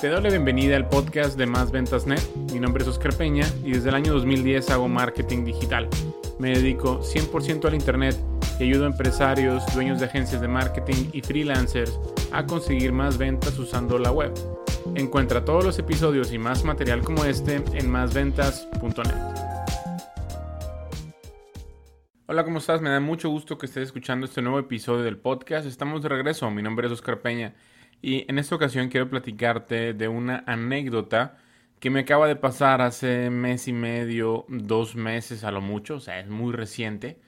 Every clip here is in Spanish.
Te doy la bienvenida al podcast de Más Ventas Net. Mi nombre es Oscar Peña y desde el año 2010 hago marketing digital. Me dedico 100% al Internet y ayudo a empresarios, dueños de agencias de marketing y freelancers a conseguir más ventas usando la web. Encuentra todos los episodios y más material como este en másventas.net. Hola, ¿cómo estás? Me da mucho gusto que estés escuchando este nuevo episodio del podcast. Estamos de regreso. Mi nombre es Oscar Peña y en esta ocasión quiero platicarte de una anécdota que me acaba de pasar hace mes y medio, dos meses a lo mucho, o sea, es muy reciente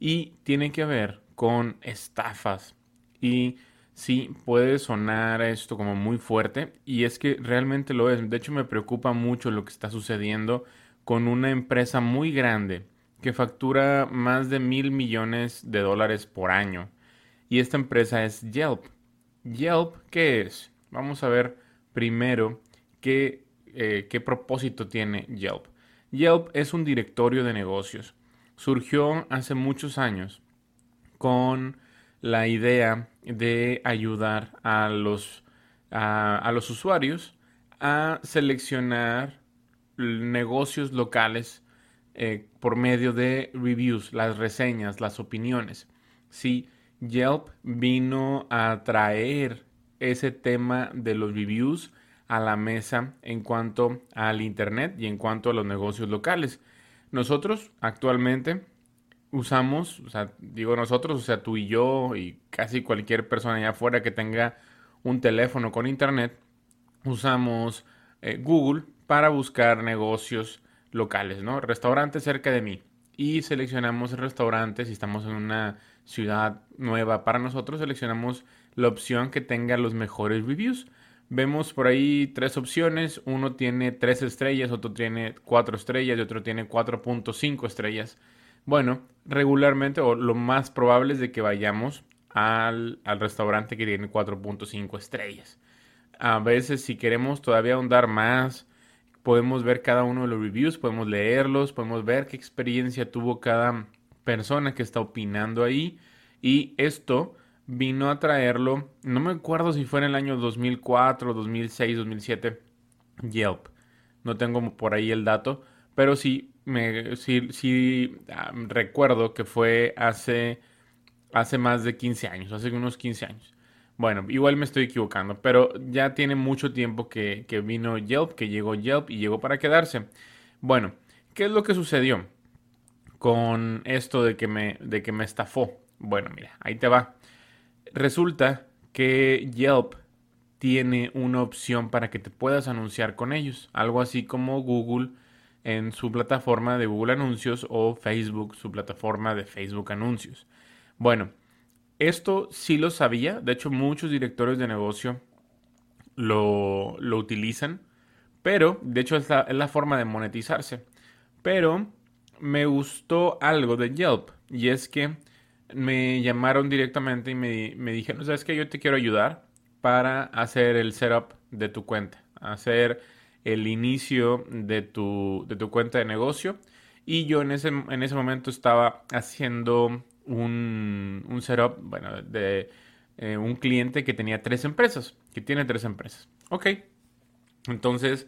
y tiene que ver con estafas. Y sí, puede sonar esto como muy fuerte y es que realmente lo es. De hecho, me preocupa mucho lo que está sucediendo con una empresa muy grande que factura más de mil millones de dólares por año. Y esta empresa es Yelp. Yelp, ¿qué es? Vamos a ver primero qué, eh, qué propósito tiene Yelp. Yelp es un directorio de negocios. Surgió hace muchos años con la idea de ayudar a los, a los usuarios a seleccionar negocios locales eh, por medio de reviews, las reseñas, las opiniones. Sí, Yelp vino a traer ese tema de los reviews a la mesa en cuanto al Internet y en cuanto a los negocios locales. Nosotros actualmente usamos, o sea, digo nosotros, o sea, tú y yo y casi cualquier persona allá afuera que tenga un teléfono con Internet, usamos eh, Google para buscar negocios locales, ¿no? Restaurantes cerca de mí. Y seleccionamos restaurantes, si estamos en una ciudad nueva para nosotros, seleccionamos la opción que tenga los mejores reviews. Vemos por ahí tres opciones, uno tiene tres estrellas, otro tiene cuatro estrellas y otro tiene 4.5 estrellas. Bueno, regularmente o lo más probable es de que vayamos al, al restaurante que tiene 4.5 estrellas. A veces si queremos todavía ahondar más, podemos ver cada uno de los reviews, podemos leerlos, podemos ver qué experiencia tuvo cada persona que está opinando ahí. Y esto vino a traerlo, no me acuerdo si fue en el año 2004, 2006, 2007, Yelp. No tengo por ahí el dato, pero sí, me, sí, sí ah, recuerdo que fue hace, hace más de 15 años, hace unos 15 años. Bueno, igual me estoy equivocando, pero ya tiene mucho tiempo que, vino Yelp, que llegó Yelp y llegó para quedarse. Bueno, ¿qué es lo que sucedió con esto de que me, de que me estafó? Bueno, mira, ahí te va. Resulta que Yelp tiene una opción para que te puedas anunciar con ellos, algo así como Google en su plataforma de Google Anuncios o Facebook, su plataforma de Facebook Anuncios. Bueno, esto sí lo sabía, de hecho muchos directores de negocio lo, utilizan, pero de hecho es la, forma de monetizarse. Pero me gustó algo de Yelp y es que me llamaron directamente y me, me dijeron, ¿sabes que Yo te quiero ayudar para hacer el setup de tu cuenta, hacer el inicio de tu, de tu cuenta de negocio. Y yo en ese, en ese momento estaba haciendo un, un setup, bueno, de eh, un cliente que tenía tres empresas, que tiene tres empresas. Ok. Entonces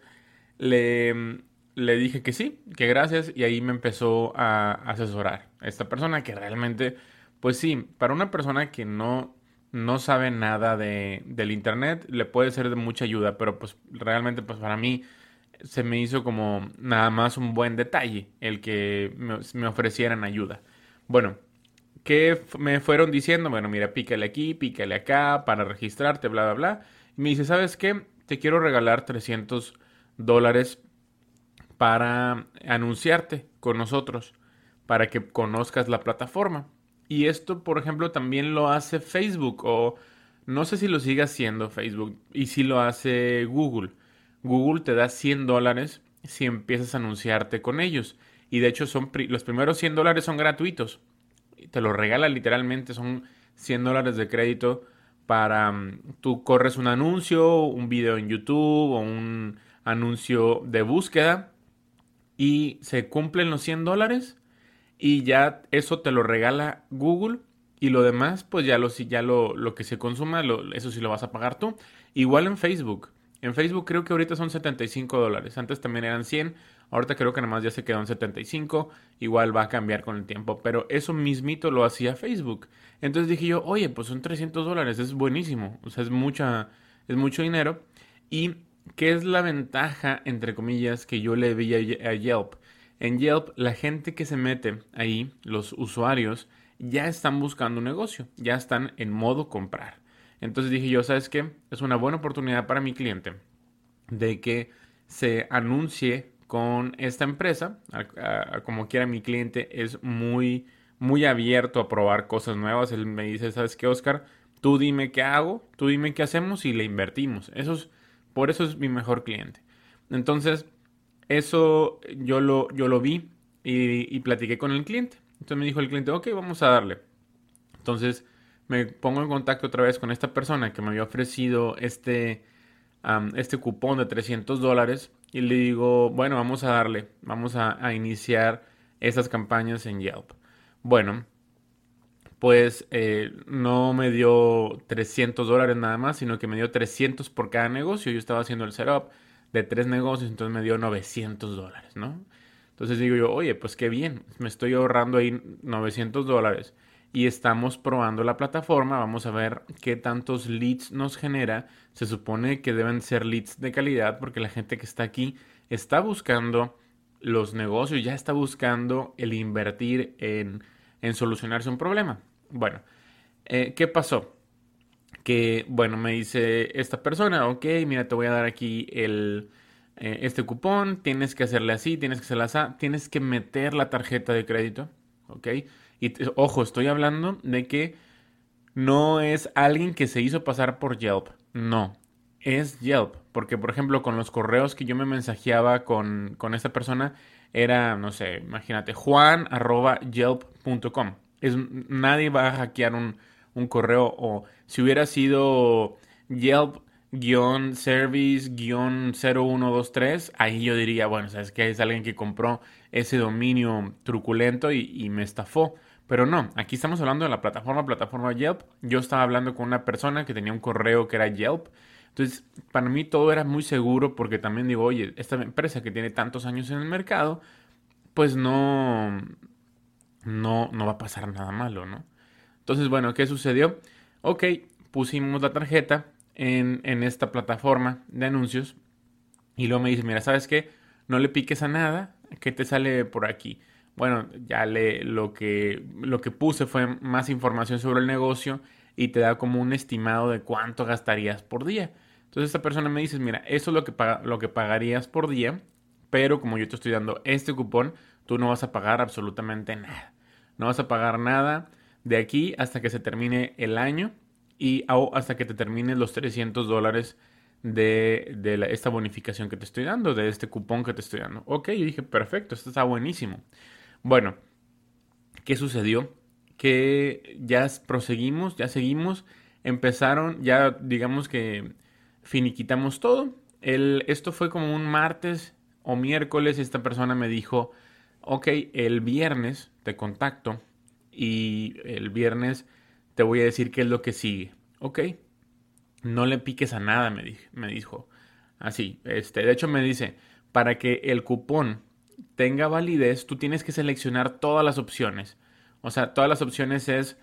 le, le dije que sí, que gracias, y ahí me empezó a asesorar esta persona que realmente, pues sí, para una persona que no, no sabe nada de, del internet, le puede ser de mucha ayuda, pero pues realmente, pues para mí se me hizo como nada más un buen detalle el que me, me ofrecieran ayuda. Bueno, ¿Qué me fueron diciendo? Bueno, mira, pícale aquí, pícale acá para registrarte, bla, bla, bla. Y me dice, ¿sabes qué? Te quiero regalar 300 dólares para anunciarte con nosotros, para que conozcas la plataforma. Y esto, por ejemplo, también lo hace Facebook o no sé si lo sigue haciendo Facebook y si lo hace Google. Google te da 100 dólares si empiezas a anunciarte con ellos. Y de hecho son los primeros 100 dólares son gratuitos te lo regala literalmente, son 100 dólares de crédito para mm, tú corres un anuncio, un video en YouTube o un anuncio de búsqueda y se cumplen los 100 dólares y ya eso te lo regala Google y lo demás pues ya lo, ya lo, lo que se consuma, eso sí lo vas a pagar tú. Igual en Facebook. En Facebook creo que ahorita son 75 dólares. Antes también eran 100. Ahorita creo que nada más ya se quedó en 75. Igual va a cambiar con el tiempo. Pero eso mismito lo hacía Facebook. Entonces dije yo, oye, pues son 300 dólares. Es buenísimo. O sea, es, mucha, es mucho dinero. ¿Y qué es la ventaja, entre comillas, que yo le vi a Yelp? En Yelp, la gente que se mete ahí, los usuarios, ya están buscando un negocio. Ya están en modo comprar. Entonces dije yo, ¿sabes qué? Es una buena oportunidad para mi cliente de que se anuncie con esta empresa. como quiera, mi cliente es muy, muy abierto a probar cosas nuevas. Él me dice, ¿sabes qué, Oscar? Tú dime qué hago, tú dime qué hacemos y le invertimos. Eso es, por eso es mi mejor cliente. Entonces, eso yo lo, yo lo vi y, y platiqué con el cliente. Entonces me dijo el cliente, ok, vamos a darle. Entonces, me pongo en contacto otra vez con esta persona que me había ofrecido este, este cupón de 300 dólares y le digo, bueno, vamos a darle, vamos a, iniciar esas campañas en Yelp. Bueno, pues eh, no me dio 300 dólares nada más, sino que me dio 300 por cada negocio. Yo estaba haciendo el setup de tres negocios, entonces me dio 900 dólares, ¿no? Entonces digo yo, oye, pues qué bien, me estoy ahorrando ahí 900 dólares y estamos probando la plataforma. Vamos a ver qué tantos leads nos genera. Se supone que deben ser leads de calidad porque la gente que está aquí está buscando los negocios, ya está buscando el invertir en, solucionarse un problema. Bueno, eh, ¿qué pasó? Que, bueno, me dice esta persona, ok, mira, te voy a dar aquí el, eh, este cupón, tienes que hacerle así, tienes que hacerle así, tienes que meter la tarjeta de crédito, ok. Y ojo, estoy hablando de que no es alguien que se hizo pasar por Yelp. No, es Yelp. Porque, por ejemplo, con los correos que yo me mensajeaba con, con esta persona, era, no sé, imagínate, juan.yelp.com. Es, nadie va a hackear un, un correo o si hubiera sido Yelp-service-0123, ahí yo diría, bueno, sabes que es alguien que compró ese dominio truculento y, y me estafó. Pero no, aquí estamos hablando de la plataforma, plataforma Yelp. Yo estaba hablando con una persona que tenía un correo que era Yelp. Entonces, para mí todo era muy seguro porque también digo, oye, esta empresa que tiene tantos años en el mercado, pues no, no, no va a pasar nada malo, ¿no? Entonces, bueno, ¿qué sucedió? Ok, pusimos la tarjeta en, en esta plataforma de anuncios y luego me dice, mira, ¿sabes qué? No le piques a nada, ¿qué te sale por aquí? bueno, ya le, lo, que, lo que puse fue más información sobre el negocio y te da como un estimado de cuánto gastarías por día. Entonces esta persona me dice, mira, eso es lo que, lo que pagarías por día, pero como yo te estoy dando este cupón, tú no vas a pagar absolutamente nada. No vas a pagar nada de aquí hasta que se termine el año y hasta que te terminen los 300 dólares de, de esta bonificación que te estoy dando, de este cupón que te estoy dando. Ok, yo dije, perfecto, esto está buenísimo. Bueno, ¿qué sucedió? Que ya proseguimos, ya seguimos, empezaron, ya digamos que finiquitamos todo. Esto fue como un martes o miércoles, esta persona me dijo, ok, el viernes te contacto y el viernes te voy a decir qué es lo que sigue. Ok, no le piques a nada, me, me dijo. Así, este, de hecho me dice, para que el cupón tenga validez, tú tienes que seleccionar todas las opciones. O sea, todas las opciones es,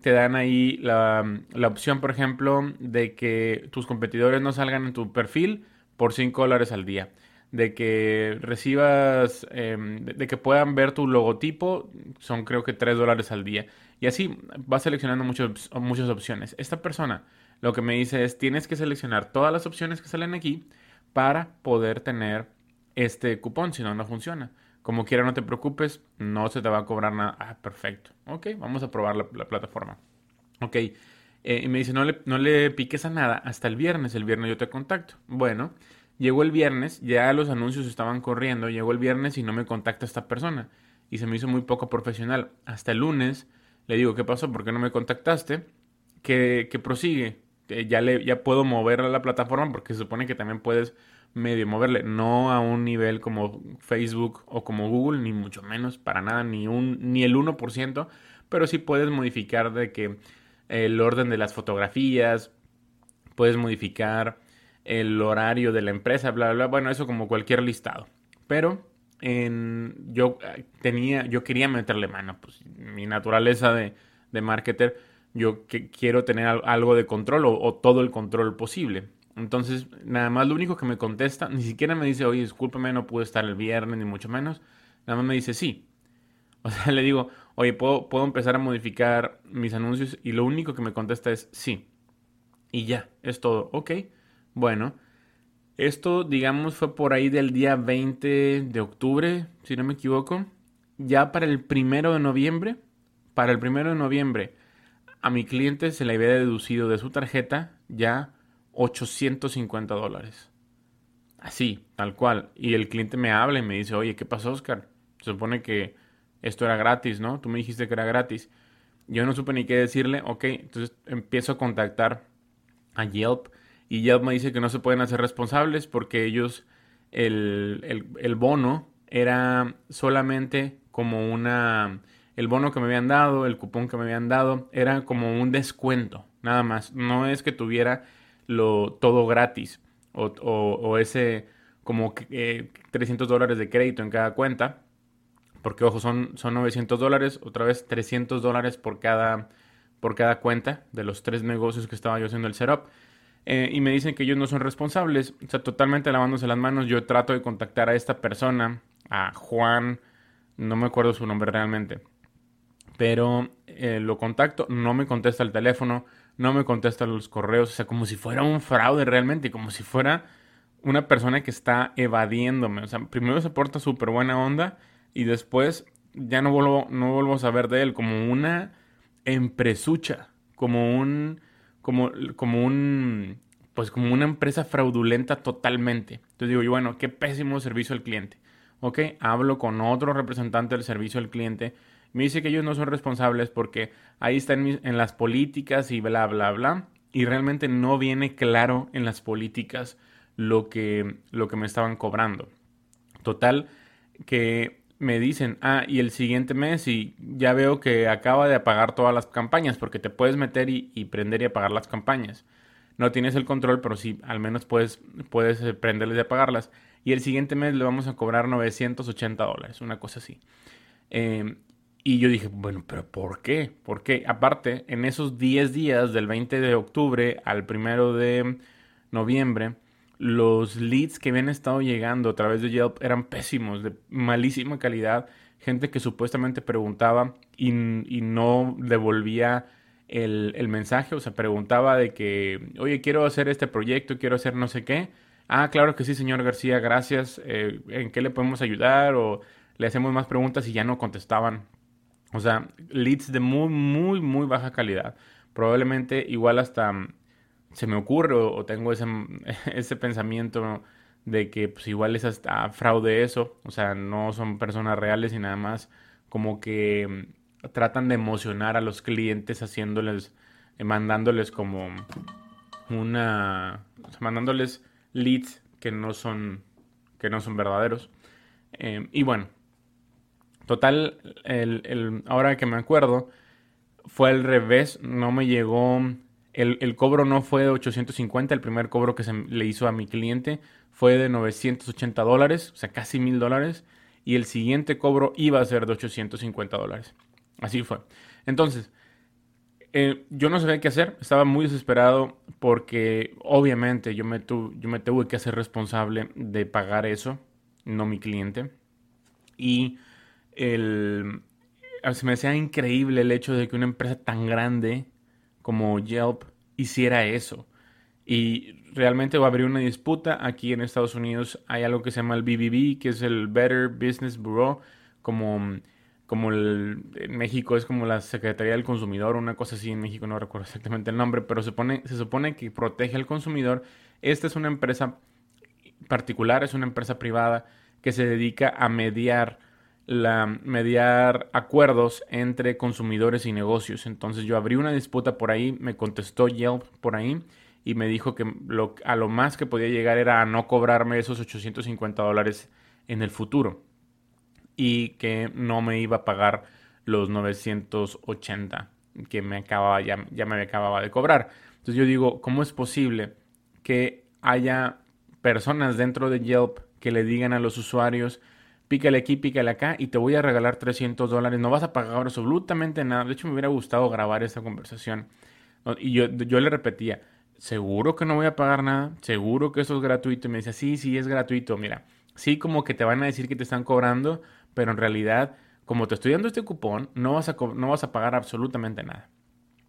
te dan ahí la, opción, por ejemplo, de que tus competidores no salgan en tu perfil por 5 dólares al día. De que recibas, em, de, que puedan ver tu logotipo, son creo que 3 dólares al día. Y así vas seleccionando muchas muchas opciones. Esta persona lo que me dice es, tienes que seleccionar todas las opciones que salen aquí para poder tener este cupón, si no, no funciona. Como quiera, no te preocupes, no se te va a cobrar nada. Ah, perfecto. Ok, vamos a probar la, plataforma. Ok, eh, y me dice, no le, no le piques a nada hasta el viernes. El viernes yo te contacto. Bueno, llegó el viernes, ya los anuncios estaban corriendo. Llegó el viernes y no me contacta esta persona. Y se me hizo muy poco profesional. Hasta el lunes le digo, ¿qué pasó? ¿Por qué no me contactaste? Que, que prosigue. ya, le, ya puedo mover a la plataforma porque se supone que también puedes medio moverle, no a un nivel como Facebook o como Google, ni mucho menos, para nada, ni, un, ni el 1%, pero sí puedes modificar de que el orden de las fotografías, puedes modificar el horario de la empresa, bla, bla, Bueno, eso como cualquier listado. Pero yo eh, tenía, yo quería meterle mano, pues mi naturaleza de, de marketer, yo que, quiero tener algo de control o, todo el control posible. Entonces, nada más lo único que me contesta, ni siquiera me dice, oye, discúlpeme, no pude estar el viernes, ni mucho menos. Nada más me dice, sí. O sea, le digo, oye, ¿puedo, puedo empezar a modificar mis anuncios? Y lo único que me contesta es sí. Y ya, es todo. Ok, bueno. Esto, digamos, fue por ahí del día 20 de octubre, si no me equivoco. Ya para el primero de noviembre, para el primero de noviembre, a mi cliente se le había deducido de su tarjeta ya 850 dólares. Así, tal cual. Y el cliente me habla y me dice, oye, ¿qué pasó, Oscar? Se supone que esto era gratis, ¿no? Tú me dijiste que era gratis. Yo no supe ni qué decirle. Ok, entonces empiezo a contactar a Yelp y Yelp me dice que no se pueden hacer responsables porque ellos, el, el, bono era solamente como una, el bono que me habían dado, el cupón que me habían dado, era como un descuento, nada más. No es que tuviera lo, todo gratis o, o, ese como 300 eh, dólares de crédito en cada cuenta. Porque, ojo, son, son 900 dólares, otra vez 300 dólares por cada, por cada cuenta de los tres negocios que estaba yo haciendo el setup. Eh, y me dicen que ellos no son responsables. O sea, totalmente lavándose las manos. Yo trato de contactar a esta persona, a Juan, no me acuerdo su nombre realmente. Pero eh, lo contacto, no me contesta el teléfono, no me contesta los correos, o sea, como si fuera un fraude realmente, como si fuera una persona que está evadiéndome. O sea, primero se porta súper buena onda y después ya no vuelvo, no vuelvo a saber de él, como una empresucha, como un como, como un pues como una empresa fraudulenta totalmente. Entonces digo yo, bueno, qué pésimo servicio al cliente. Ok, hablo con otro representante del servicio al cliente. Me dice que ellos no son responsables porque ahí están en las políticas y bla, bla, bla. Y realmente no viene claro en las políticas lo que, lo que me estaban cobrando. Total, que me dicen, ah, y el siguiente mes y ya veo que acaba de apagar todas las campañas, porque te puedes meter y, prender y apagar las campañas. No tienes el control, pero sí, al menos puedes, puedes eh, prenderles y apagarlas. Y el siguiente mes le vamos a cobrar 980 dólares, una cosa así. Em, y yo dije, bueno, pero ¿por qué? Porque aparte, en esos 10 días, del 20 de octubre al 1 de noviembre, los leads que habían estado llegando a través de Yelp eran pésimos, de malísima calidad. Gente que supuestamente preguntaba y, no devolvía el, mensaje, o sea, preguntaba de que, oye, quiero hacer este proyecto, quiero hacer no sé qué. Ah, claro que sí, señor García, gracias. Eh, ¿En qué le podemos ayudar? O le hacemos más preguntas y ya no contestaban. O sea, leads de muy, muy, muy baja calidad. Probablemente igual hasta se me ocurre o, tengo ese, ese, pensamiento de que pues igual es hasta fraude eso, o sea, no son personas reales y nada más como que mm, tratan de emocionar a los clientes haciéndoles, eh, mandándoles como una, o sea, mandándoles leads que no son, que no son verdaderos. Em, y bueno, total, el, ahora que me acuerdo, fue al revés, no me llegó el, cobro no fue de 850, el primer cobro que se le hizo a mi cliente fue de 980 dólares, o sea, casi mil dólares, y el siguiente cobro iba a ser de 850 dólares. Así fue. Entonces, eh, yo no sabía qué hacer, estaba muy desesperado porque obviamente yo me, yo me tuve que hacer responsable de pagar eso, no mi cliente. Y el, se me hacía increíble el hecho de que una empresa tan grande como Yelp hiciera eso. Y realmente va a abrir una disputa. Aquí en Estados Unidos hay algo que se llama el BBB, que es el Better Business Bureau, como, como el, en México es como la Secretaría del Consumidor, una cosa así en México, no recuerdo exactamente el nombre, pero se, se supone que protege al consumidor. Esta es una empresa particular, es una empresa privada que se dedica a mediar la, mediar acuerdos entre consumidores y negocios. Entonces yo abrí una disputa por ahí, me contestó Yelp por ahí y me dijo que lo, a lo más que podía llegar era a no cobrarme esos 850 dólares en el futuro y que no me iba a pagar los 980 que me acababa, ya, ya me acababa de cobrar. Entonces yo digo, ¿cómo es posible que haya personas dentro de Yelp que le digan a los usuarios, pícale aquí, pícale acá y te voy a regalar 300 dólares, no vas a pagar absolutamente nada. De hecho, me hubiera gustado grabar esta conversación. Y yo, yo le repetía, seguro que no voy a pagar nada, seguro que eso es gratuito. Y me decía, sí, sí, es gratuito. Mira, sí, como que te van a decir que te están cobrando, pero en realidad, como te estoy dando este cupón, no vas a, no vas a pagar absolutamente nada.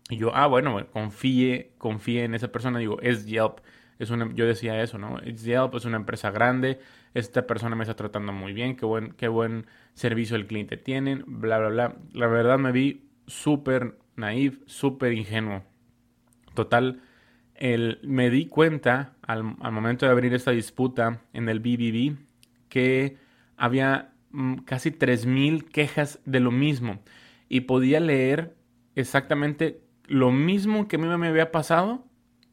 Y yo, ah, bueno, confíe, confíe en esa persona. Digo, es Yelp. Es una, yo decía eso, ¿no? Es Yelp es una empresa grande. Esta persona me está tratando muy bien. Qué buen, qué buen servicio el cliente tienen. Bla, bla, bla. La verdad me vi súper naif, súper ingenuo. Total, el, me di cuenta al, momento de abrir esta disputa en el BBB que había mm, casi 3.000 quejas de lo mismo y podía leer exactamente lo mismo que a mí me había pasado.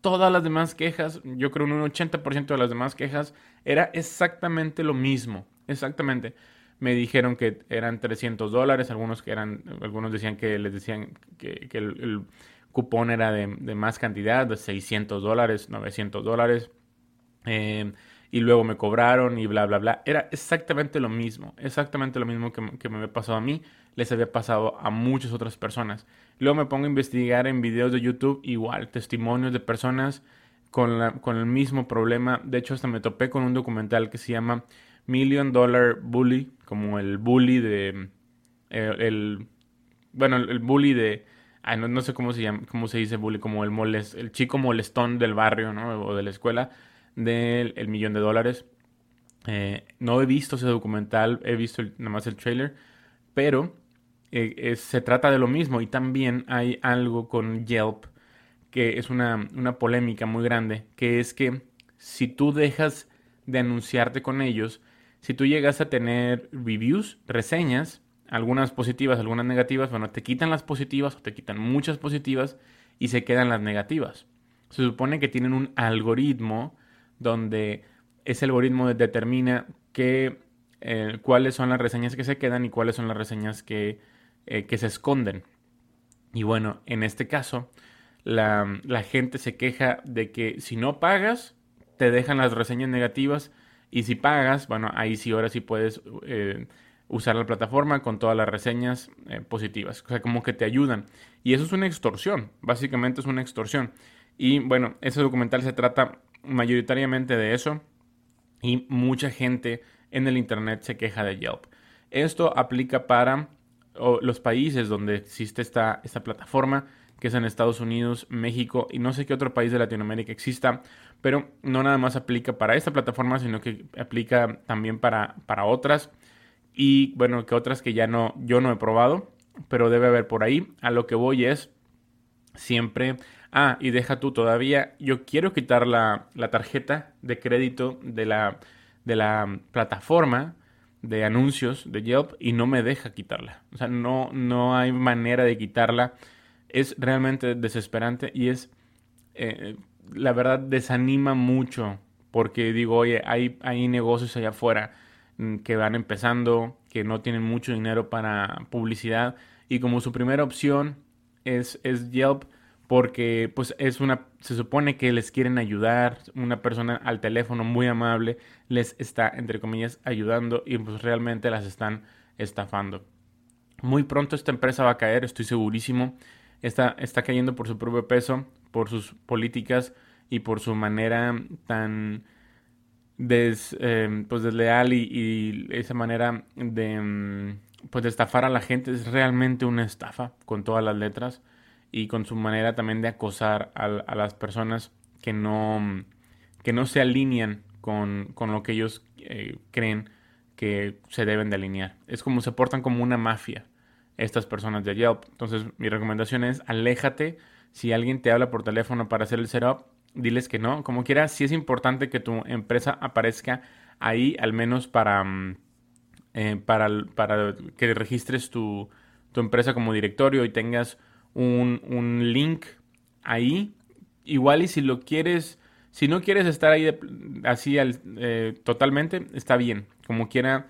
Todas las demás quejas, yo creo un 80% de las demás quejas, era exactamente lo mismo. Exactamente. Me dijeron que eran 300 dólares, algunos que eran, algunos decían que les decían que, el cupón era de, más cantidad, de 600 dólares, 900 dólares. Eh, y luego me cobraron y bla, bla, bla. Era exactamente lo mismo, exactamente lo mismo que, que, me había pasado a mí, les había pasado a muchas otras personas. Luego me pongo a investigar en videos de YouTube, igual, testimonios de personas con, la, con el mismo problema. De hecho, hasta me topé con un documental que se llama Million Dollar Bully, como el bully de... Eh, el, bueno, el bully de no, sé cómo se cómo se dice bully, como el molest, el chico molestón del barrio, ¿no? O de la escuela, del el millón de dólares. Eh, no he visto ese documental, he visto nada más el trailer, pero eh, se trata de lo mismo y también hay algo con Yelp que es una, una polémica muy grande, que es que si tú dejas de anunciarte con ellos, si tú llegas a tener reviews, reseñas, algunas positivas, algunas negativas, bueno, te quitan las positivas o te quitan muchas positivas y se quedan las negativas. Se supone que tienen un algoritmo donde ese algoritmo determina que, eh, cuáles son las reseñas que se quedan y cuáles son las reseñas que, eh, que se esconden. Y bueno, en este caso, la, gente se queja de que si no pagas, te dejan las reseñas negativas y si pagas, bueno, ahí sí, ahora sí puedes eh, usar la plataforma con todas las reseñas eh, positivas. O sea, como que te ayudan. Y eso es una extorsión, básicamente es una extorsión. Y bueno, ese documental se trata mayoritariamente de eso y mucha gente en el Internet se queja de Yelp. Esto aplica para los países donde existe esta, esta plataforma, que es en Estados Unidos, México y no sé qué otro país de Latinoamérica exista, pero no nada más aplica para esta plataforma, sino que aplica también para, para otras y bueno, que otras que ya no, yo no he probado, pero debe haber por ahí. A lo que voy es siempre, ah, y deja tú todavía, yo quiero quitar la, tarjeta de crédito de la, de la plataforma de anuncios de Yelp y no me deja quitarla. O sea, no, no hay manera de quitarla. Es realmente desesperante y es, eh, la verdad, desanima mucho porque digo, oye, hay, hay negocios allá afuera Mm, que van empezando, que no tienen mucho dinero para publicidad y como su primera opción es, es Yelp porque pues es una se supone que les quieren ayudar, una persona al teléfono muy amable les está entre comillas ayudando y pues realmente las están estafando. Muy pronto esta empresa va a caer, estoy segurísimo. Está, está cayendo por su propio peso, por sus políticas y por su manera tan em, pues desleal y, esa manera de, em, pues de estafar a la gente es realmente una estafa con todas las letras y con su manera también de acosar a, las personas que no, que no se alinean con, con lo que ellos eh, creen que se deben de alinear. Es como se portan como una mafia estas personas de Yelp. Entonces mi recomendación es aléjate. Si alguien te habla por teléfono para hacer el setup, diles que no. Como quiera, sí es importante que tu empresa aparezca ahí, al menos para, mm, eh, para, para, que registres tu, tu, empresa como directorio y tengas un, un, link ahí. Igual y si lo quieres, si no quieres estar ahí así al, eh, totalmente, está bien. Como quiera,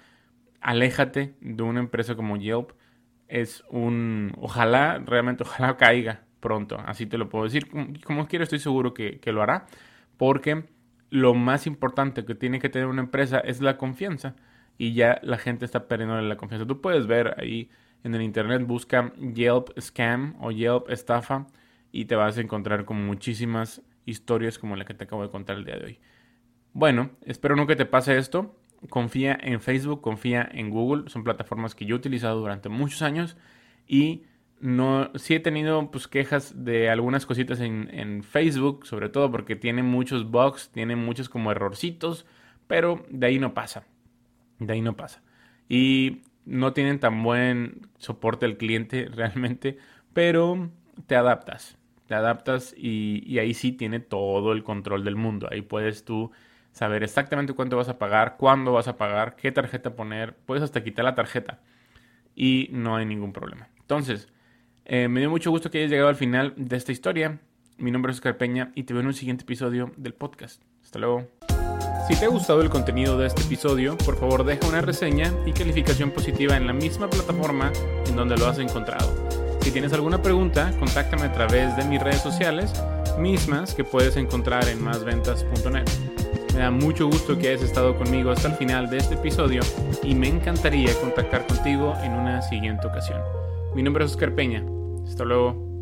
aléjate de una empresa como Yelp. Es un, ojalá, realmente, ojalá caiga pronto, así te lo puedo decir. Como quiero, estoy seguro que, lo hará, porque lo más importante que tiene que tener una empresa es la confianza y ya la gente está perdiendo la confianza. Tú puedes ver ahí en el internet, busca Yelp Scam o Yelp Estafa y te vas a encontrar con muchísimas historias como la que te acabo de contar el día de hoy. Bueno, espero no que te pase esto. Confía en Facebook, confía en Google. Son plataformas que yo he utilizado durante muchos años y no, sí he tenido pues, quejas de algunas cositas en, en, Facebook, sobre todo porque tiene muchos bugs, tiene muchos como errorcitos, pero de ahí no pasa. De ahí no pasa. Y no tienen tan buen soporte al cliente realmente, pero te adaptas. Te adaptas y, ahí sí tiene todo el control del mundo. Ahí puedes tú saber exactamente cuánto vas a pagar, cuándo vas a pagar, qué tarjeta poner. Puedes hasta quitar la tarjeta y no hay ningún problema. Entonces, eh, me dio mucho gusto que hayas llegado al final de esta historia. Mi nombre es Oscar Peña y te veo en un siguiente episodio del podcast. Hasta luego. Si te ha gustado el contenido de este episodio, por favor deja una reseña y calificación positiva en la misma plataforma en donde lo has encontrado. Si tienes alguna pregunta, contáctame a través de mis redes sociales, mismas que puedes encontrar en másventas.net. Me da mucho gusto que hayas estado conmigo hasta el final de este episodio y me encantaría contactar contigo en una siguiente ocasión. Mi nombre es Oscar Peña. Hasta luego.